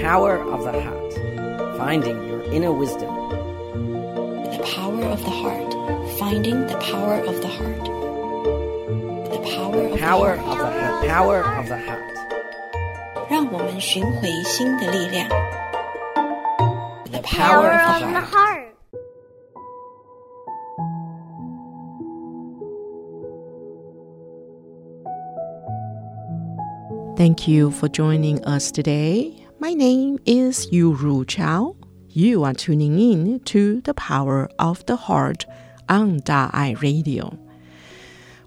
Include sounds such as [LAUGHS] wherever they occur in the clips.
Power of the Heart Finding Your Inner Wisdom. The Power of the Heart Finding the Power of the Heart. The Power of Power the of Heart. the Heart. Power of the Heart. 让我们寻回心的力量。The Power Power of of the the Heart. Heart. heart. Thank you for joining us today. My name is Yu Ru Chao. You are tuning in to the Power of the Heart on Da'ai Radio.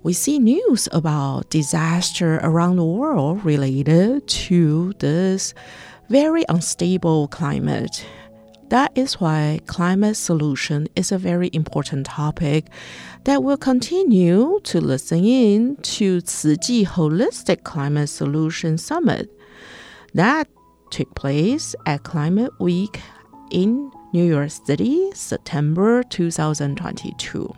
We see news about disaster around the world related to this very unstable climate. That is why climate solution is a very important topic that will continue to listen in to Tzu Chi Holistic Climate Solution Summit. That took place at Climate Week in New York City, September 2022.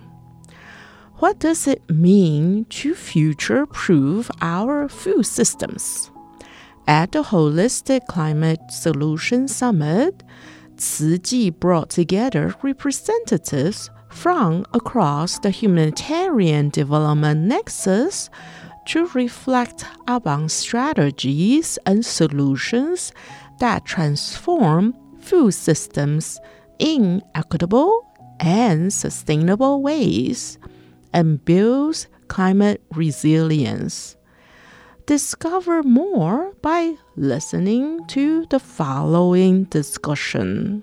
What does it mean to future proof our food systems? At the Holistic Climate Solution Summit, Tzu Chi brought together representatives from across the humanitarian development nexus to reflect upon strategies and solutions that transform food systems in equitable and sustainable ways and builds climate resilience. Discover more by listening to the following discussion.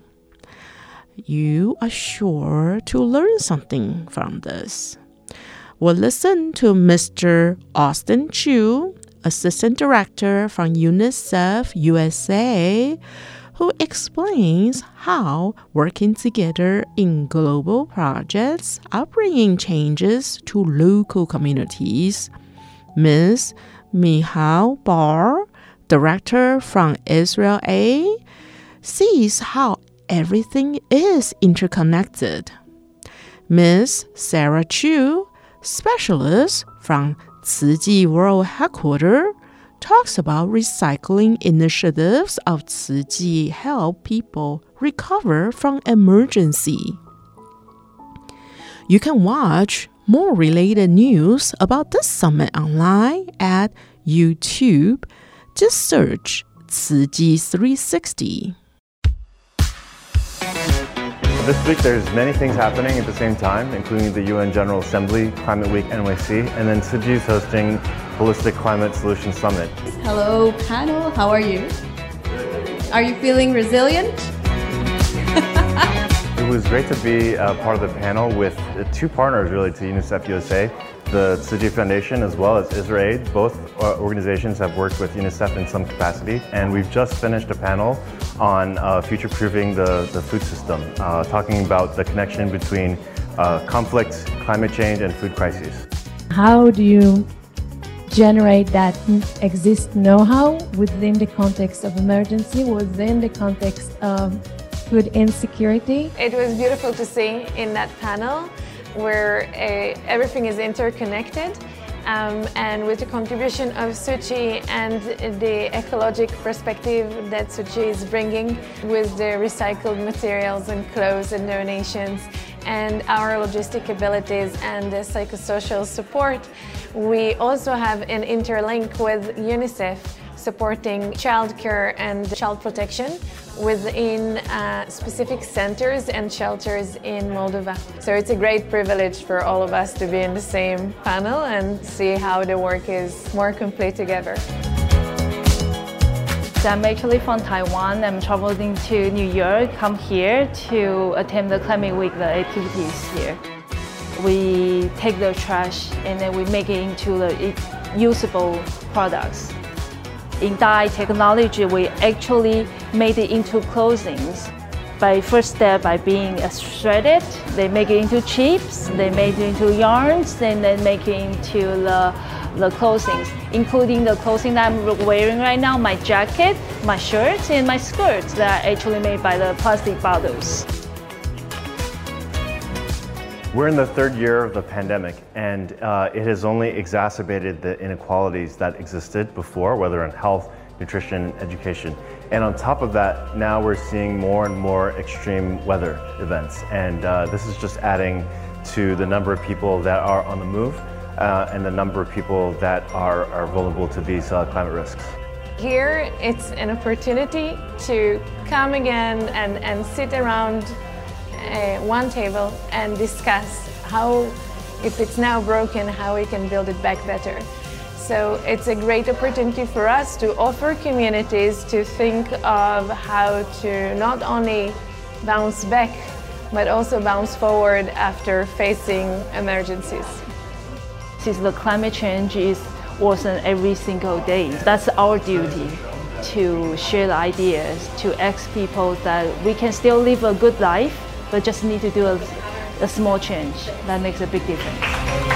You are sure to learn something from this. We'll listen to Mr. Austin Chu, Assistant Director from UNICEF USA, who explains how working together in global projects are bringing changes to local communities. Ms. Michal Bar, director from IsraAID, sees how everything is interconnected. Ms. Sarah Chu, specialist from Tzu Chi World Headquarters, talks about recycling initiatives of Tzu Chi help people recover from emergency. You can watch more related news about this summit online at YouTube. Just search Tzu Ji 360. This week there's many things happening at the same time, including the UN General Assembly, Climate Week NYC, and then Tzu Chi's hosting Holistic Climate Solutions Summit. Hello, panel. How are you? Are you feeling resilient? [LAUGHS] It was great to be part of the panel with two partners really to UNICEF USA, the Tzu Foundation as well as IsraAID. Both uh, organizations have worked with UNICEF in some capacity, and we've just finished a panel on uh, future-proofing the, the food system, uh, talking about the connection between uh, conflict, climate change, and food crises. how do you generate that exist know-how within the context of emergency within the context of food insecurity It was beautiful to see in that panel where uh, everything is interconnected. Um, and with the contribution of Tzu Chi and the ecologic perspective that Tzu Chi is bringing with the recycled materials and clothes and donations and our logistic abilities and the psychosocial support, we also have an interlink with UNICEF supporting childcare and child protection within uh, specific centers and shelters in Moldova. So it's a great privilege for all of us to be in the same panel and see how the work is more complete together. I'm actually from Taiwan. I'm traveling to New York, come here to attend the Climate Week, the activities here. We take the trash and then we make it into the usable products. In Da Ai technology, we actually made it into clothings. By first step, by being shredded, they make it into chips, they make it into yarns, and then make it into the the clothing, including the clothing that I'm wearing right now, my jacket, my shirt, and my skirts that are actually made by the plastic bottles. We're in the third year of the pandemic, and uh, it has only exacerbated the inequalities that existed before, whether in health, nutrition, education. And on top of that, now we're seeing more and more extreme weather events. And uh, this is just adding to the number of people that are on the move uh, and the number of people that are, are vulnerable to these uh, climate risks. Here, it's an opportunity to come again and, and sit around uh, one table and discuss how, if it's now broken, how we can build it back better. So it's a great opportunity for us to offer communities to think of how to not only bounce back, but also bounce forward after facing emergencies. Since the climate change is worsen every single day, that's our duty to share ideas, to ask people that we can still live a good life, but just need to do a, a small change that makes a big difference.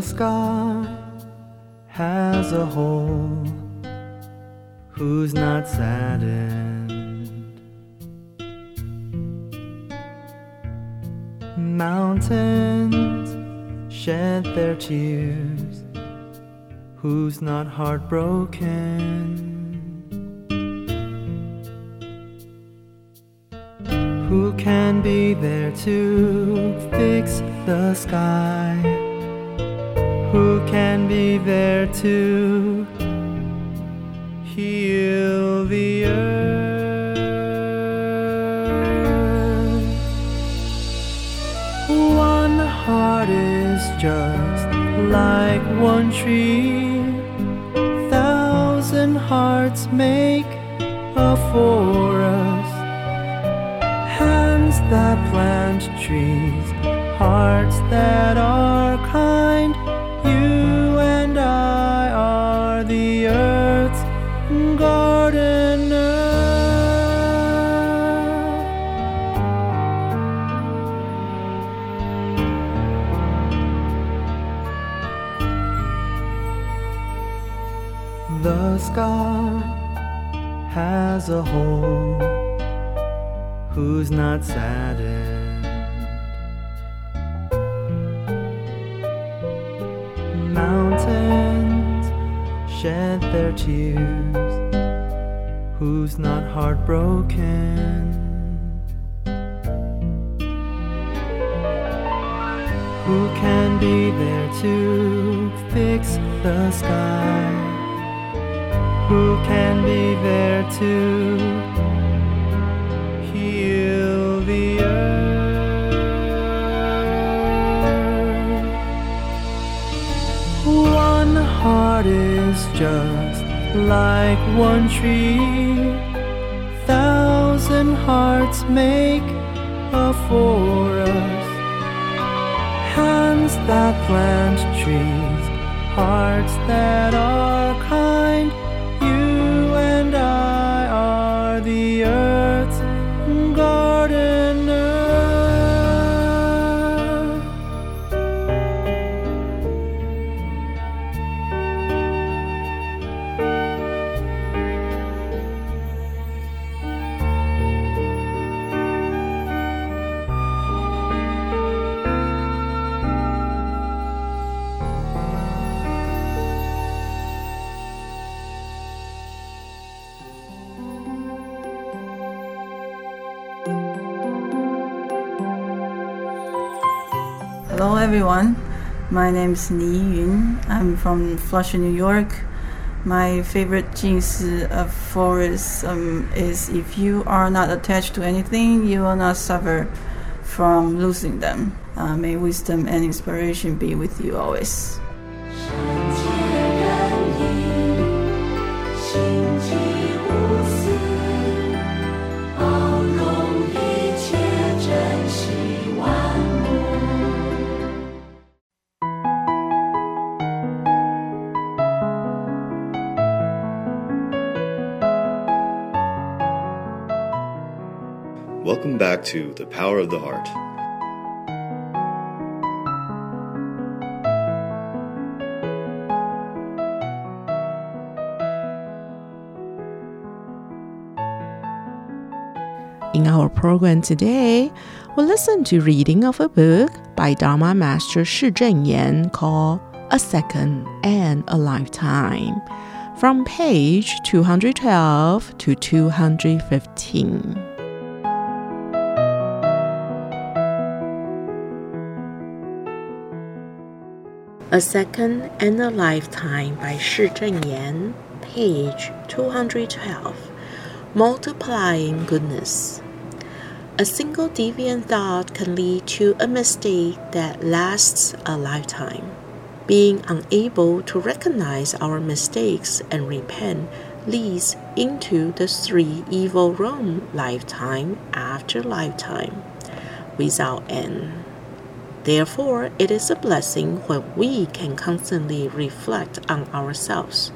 The sky has a hole who's not saddened. Mountains shed their tears, who's not heartbroken. Who can be there to fix the sky? Who can be there to heal the earth. One heart is just like one tree, thousand hearts make a forest. Hands that plant trees, hearts that are Sky has a hole who's not saddened. Mountains shed their tears, who's not heartbroken? Who can be there to fix the sky? Who can be there to heal the earth? One heart is just like one tree. Thousand hearts make a forest. Hands that plant trees, hearts that are Hello, everyone. My name is Ni Yun. I'm from Flushing, New York. My favorite Jing Si aphorism um, is if you are not attached to anything, you will not suffer from losing them. Uh, may wisdom and inspiration be with you always. To The Power of the Heart. In our program today, we'll listen to reading of a book by Dharma Master Shih Cheng Yen called A Second and a Lifetime from page 212 to 215. A Second and a Lifetime by Shih Cheng Yen, page 212. Multiplying Goodness. A single deviant thought can lead to a mistake that lasts a lifetime. Being unable to recognize our mistakes and repent leads into the three evil realm lifetime after lifetime without end. Therefore, it is a blessing when we can constantly reflect on ourselves,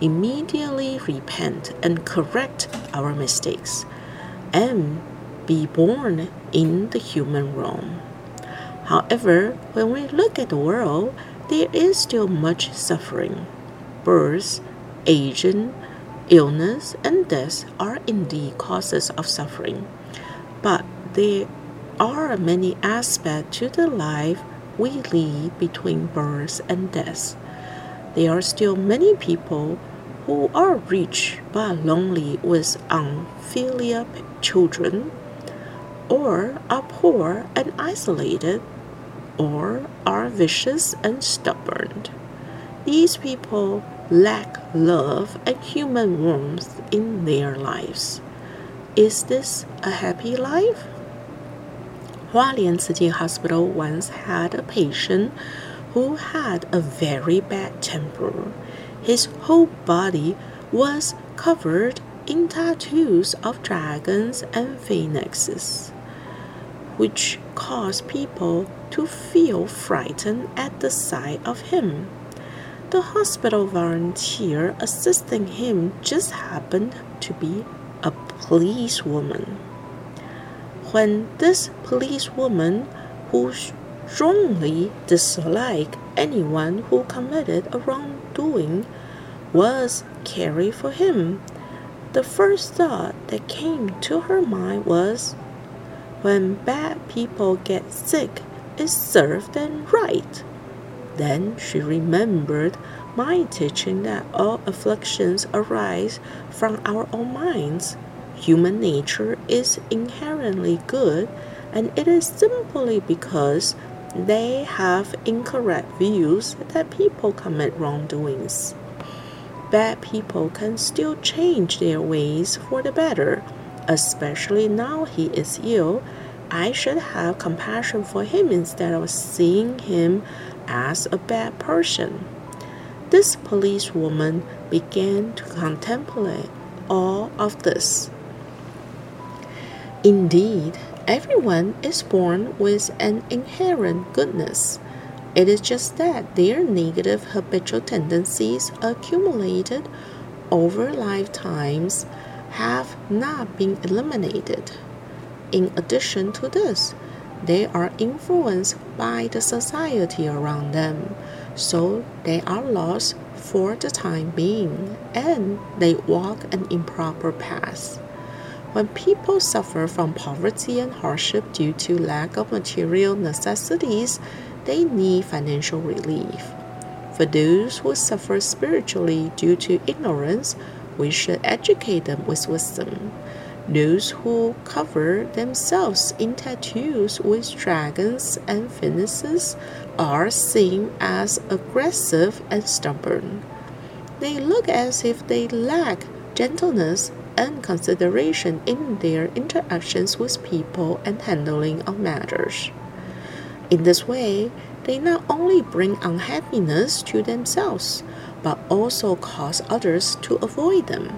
immediately repent and correct our mistakes, and be born in the human realm. However, when we look at the world, there is still much suffering. Birth, aging, illness, and death are indeed causes of suffering, but they are many aspects to the life we lead between birth and death. There are still many people who are rich but lonely with unfilial children, or are poor and isolated, or are vicious and stubborn. These people lack love and human warmth in their lives. Is this a happy life? Hualien City Hospital once had a patient who had a very bad temper. His whole body was covered in tattoos of dragons and phoenixes, which caused people to feel frightened at the sight of him. The hospital volunteer assisting him just happened to be a policewoman when this policewoman, who strongly disliked anyone who committed a wrongdoing, was caring for him, the first thought that came to her mind was when bad people get sick, it's served them right. Then she remembered my teaching that all afflictions arise from our own minds Human nature is inherently good, and it is simply because they have incorrect views that people commit wrongdoings. Bad people can still change their ways for the better, especially now he is ill. I should have compassion for him instead of seeing him as a bad person. This policewoman began to contemplate all of this. Indeed, everyone is born with an inherent goodness. It is just that their negative habitual tendencies accumulated over lifetimes have not been eliminated. In addition to this, they are influenced by the society around them, so they are lost for the time being and they walk an improper path. When people suffer from poverty and hardship due to lack of material necessities, they need financial relief. For those who suffer spiritually due to ignorance, we should educate them with wisdom. Those who cover themselves in tattoos with dragons and phoenixes are seen as aggressive and stubborn. They look as if they lack gentleness and consideration in their interactions with people and handling of matters. In this way, they not only bring unhappiness to themselves, but also cause others to avoid them.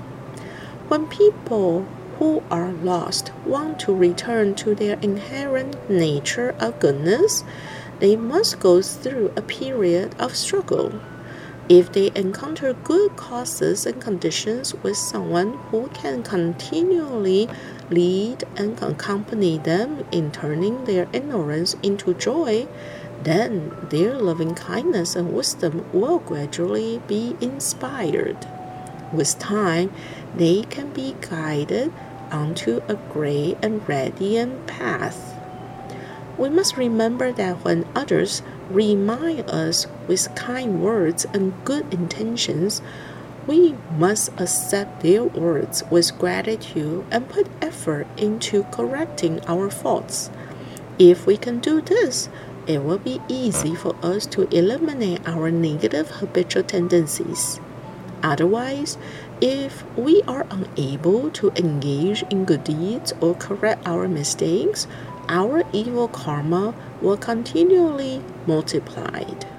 When people who are lost want to return to their inherent nature of goodness, they must go through a period of struggle. If they encounter good causes and conditions with someone who can continually lead and accompany them in turning their ignorance into joy, then their loving kindness and wisdom will gradually be inspired. With time, they can be guided onto a great and radiant path. We must remember that when others remind us with kind words and good intentions, we must accept their words with gratitude and put effort into correcting our faults. If we can do this, it will be easy for us to eliminate our negative habitual tendencies. Otherwise, if we are unable to engage in good deeds or correct our mistakes, our evil karma will continually multiplied.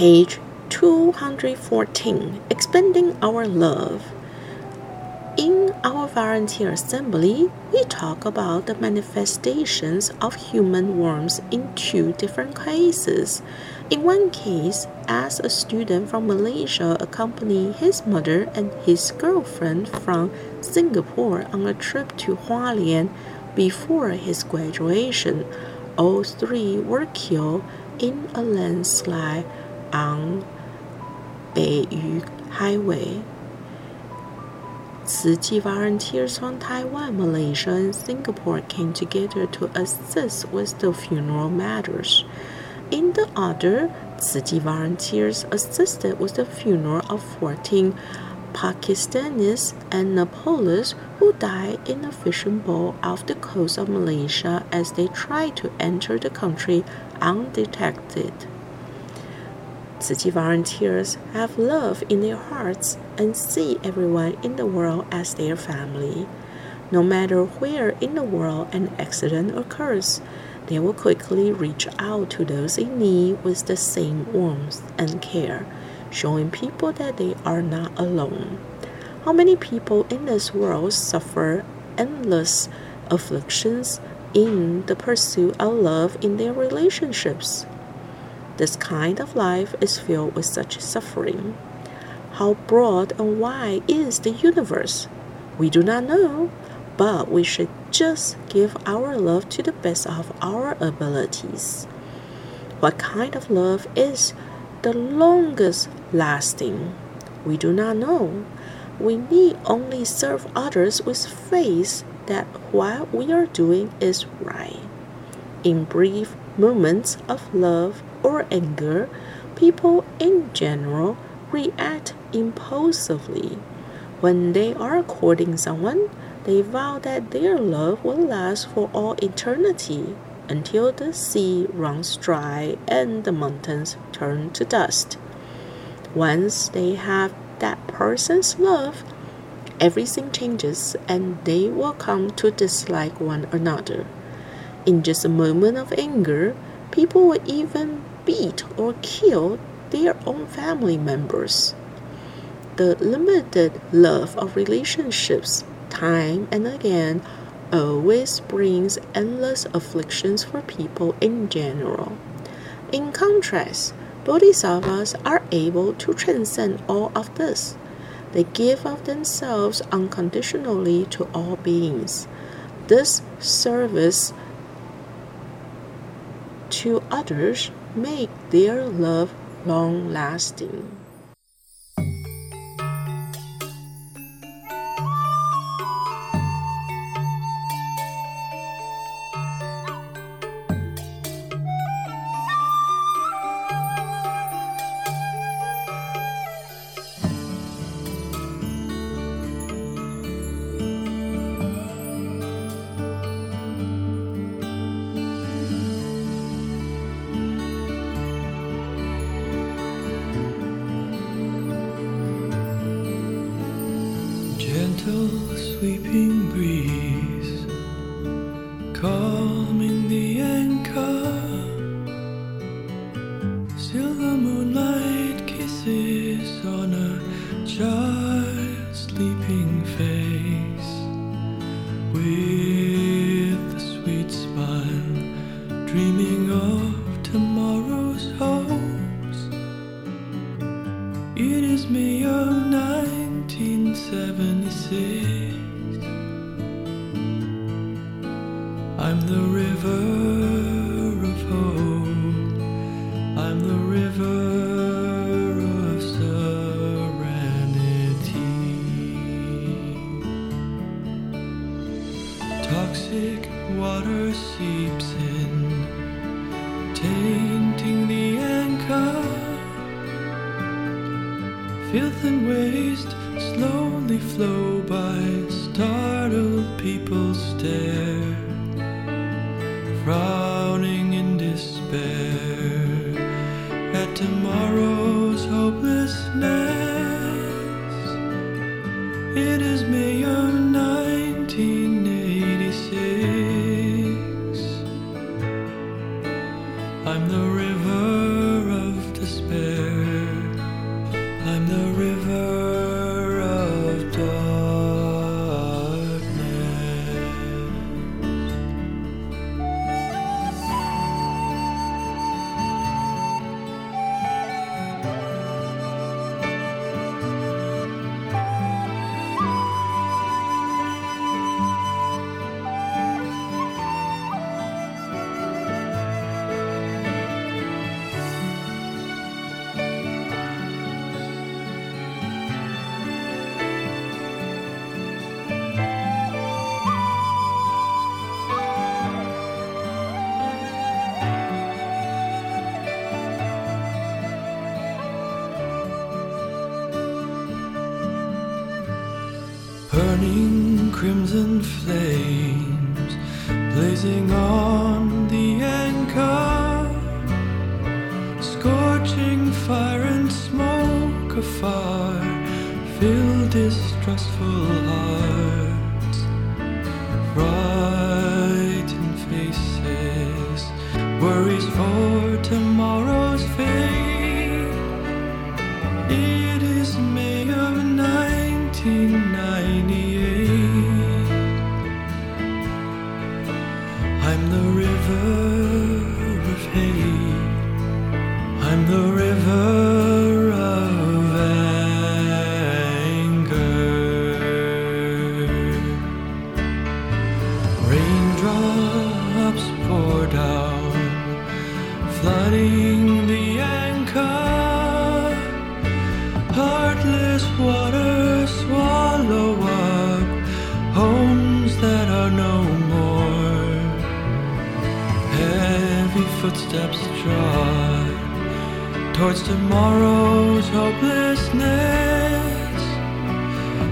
Page 214 Expanding Our Love. In our volunteer assembly, we talk about the manifestations of human warmth in two different cases. In one case, as a student from Malaysia accompanied his mother and his girlfriend from Singapore on a trip to Hualien before his graduation, all three were killed in a landslide on Beiyue Highway. Tzu Chi volunteers from Taiwan, Malaysia, and Singapore came together to assist with the funeral matters. In the other, Chi volunteers assisted with the funeral of 14 Pakistanis and Nepalese who died in a fishing boat off the coast of Malaysia as they tried to enter the country undetected. Chi volunteers have love in their hearts and see everyone in the world as their family. No matter where in the world an accident occurs, they will quickly reach out to those in need with the same warmth and care, showing people that they are not alone. How many people in this world suffer endless afflictions in the pursuit of love in their relationships? This kind of life is filled with such suffering. How broad and wide is the universe? We do not know, but we should just give our love to the best of our abilities. What kind of love is the longest lasting? We do not know. We need only serve others with faith that what we are doing is right. In brief moments of love, or anger, people in general react impulsively. When they are courting someone, they vow that their love will last for all eternity until the sea runs dry and the mountains turn to dust. Once they have that person's love, everything changes and they will come to dislike one another. In just a moment of anger, people will even beat or kill their own family members. The limited love of relationships, time and again, always brings endless afflictions for people in general. In contrast, bodhisattvas are able to transcend all of this. They give of themselves unconditionally to all beings. This service to others make their love long lasting. I'm the river. burning crimson flames blazing on the anchor, scorching fire and smoke afar, fill distrustful hearts, frightened faces, worries. Old flooding the anchor. Heartless waters swallow up homes that are no more. Heavy footsteps trod towards tomorrow's hopelessness.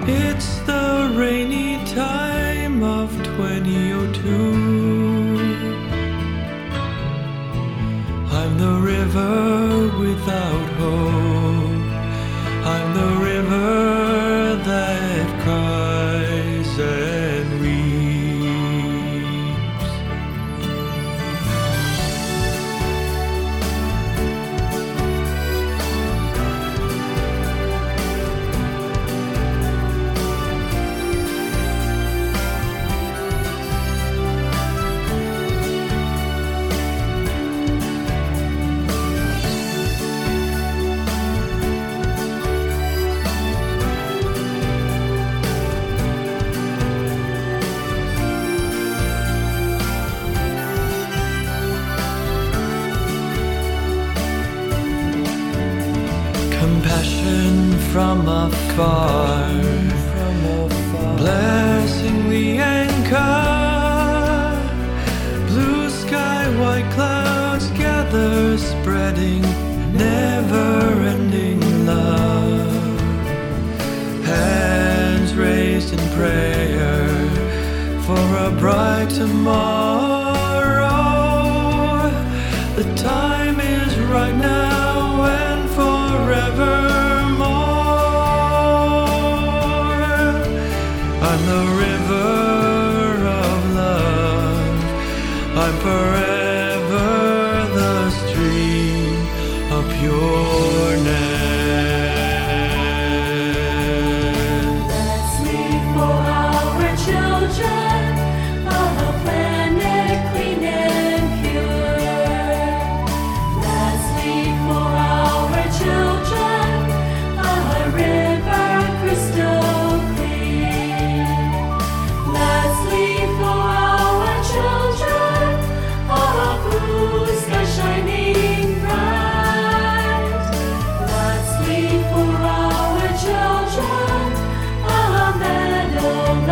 It's the rainy time of 2002. river without hope.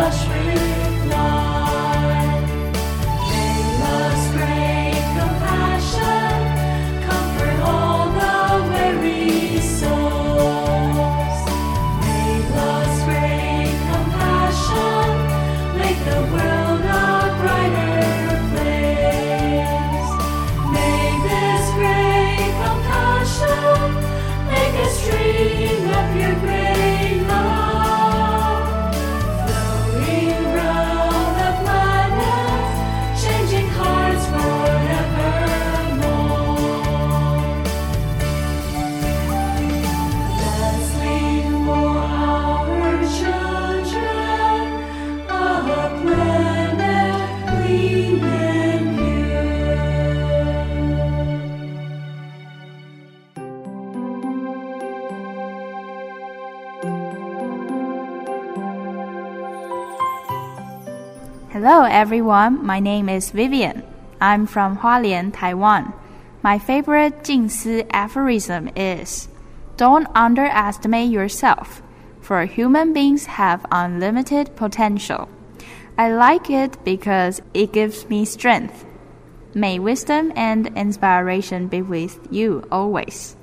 rush Hello everyone, my name is Vivian. I'm from Hualien, Taiwan. My favorite Jing Si aphorism is Don't underestimate yourself, for human beings have unlimited potential. I like it because it gives me strength. May wisdom and inspiration be with you always.